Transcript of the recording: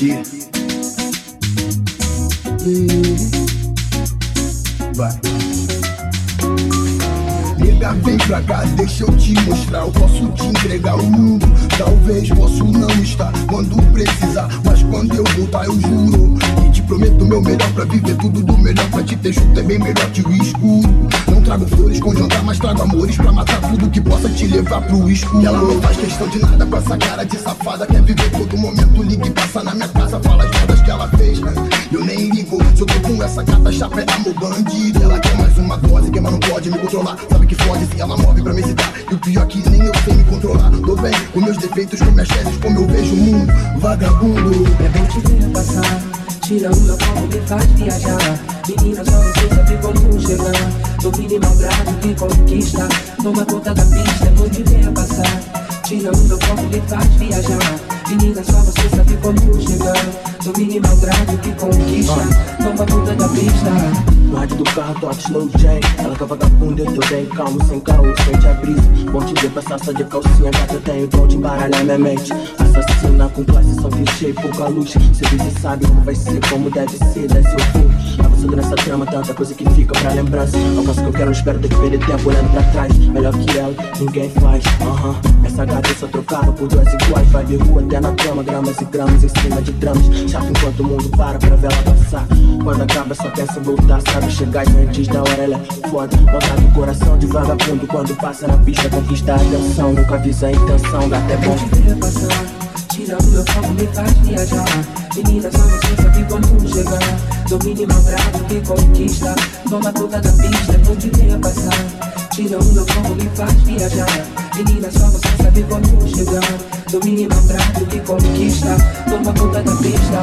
aqui. Vai. Nega, vem pra cá, deixa eu te mostrar. Eu posso te entregar o mundo. Talvez posso não estar quando precisar. Mas quando eu voltar, eu juro. e te prometo meu melhor pra viver tudo do melhor pra te ter junto. É bem melhor que o escuro. Não trago flores com jantar, mas trago amores pra matar tudo que possa te levar pro escuro. Ela não faz questão de nada com essa cara de safada. Quer viver todo momento, liga e passa na minha casa. Fala as merdas que ela fez. Eu nem ligo, se eu tô com essa gata chapa é amor bandido. Ela quer mais uma dose, quem mas não pode me controlar. Sabe que fode se ela move pra me citar. E o pior é que nem eu sei me controlar. Tô bem com meus defeitos, com minhas teses, como eu vejo o mundo. Vagabundo. É bom te ver passar. Tira o meu foco, me faz viajar. Menina, só você sabe como chegar. Domine malgrado que conquista. Toma conta da pista, bom te ver passar. Tira o meu foco, me faz viajar. Menina, só você sabe como chegar. Domine malgrado que conquista. Toma conta da pista. No rádio do carro toca slow J Ela que é vagabunda, eu tô bem calmo, sem caô, sente a brisa Bom te ver passar só de calcinha, gata, eu tenho dom de embaralhar minha mente. Assassina com classe, só clichê, pouca luz Serviço sabe como vai ser, como deve ser, desce o fim. Avançando nessa trama, tanta coisa que fica pra lembrança. Alcanço que eu quero, não espero ter que perder tempo olhando pra trás. Melhor que ela, ninguém faz, aham. Essa gata eu só trocava por duas iguais. Vai ver rua até na cama, gramas e gramas em cima de dramas Chato enquanto o mundo para pra ver ela passar. Quando acaba só pensa em voltar, sabe? Chegar antes da hora, ela é foda. Vontade do coração de vagabundo Quando passa na pista, conquista a atenção. Nunca avisa a intenção, gata é bom. Tira o meu foco, me faz viajar. Menina, só você sabe como chegar Domine malgrado que conquista. Toma conta da pista, bom te ver passar. Tira o meu foco, me faz viajar. Menina, só você sabe como chegar. Domine malgrado que conquista Toma conta da pista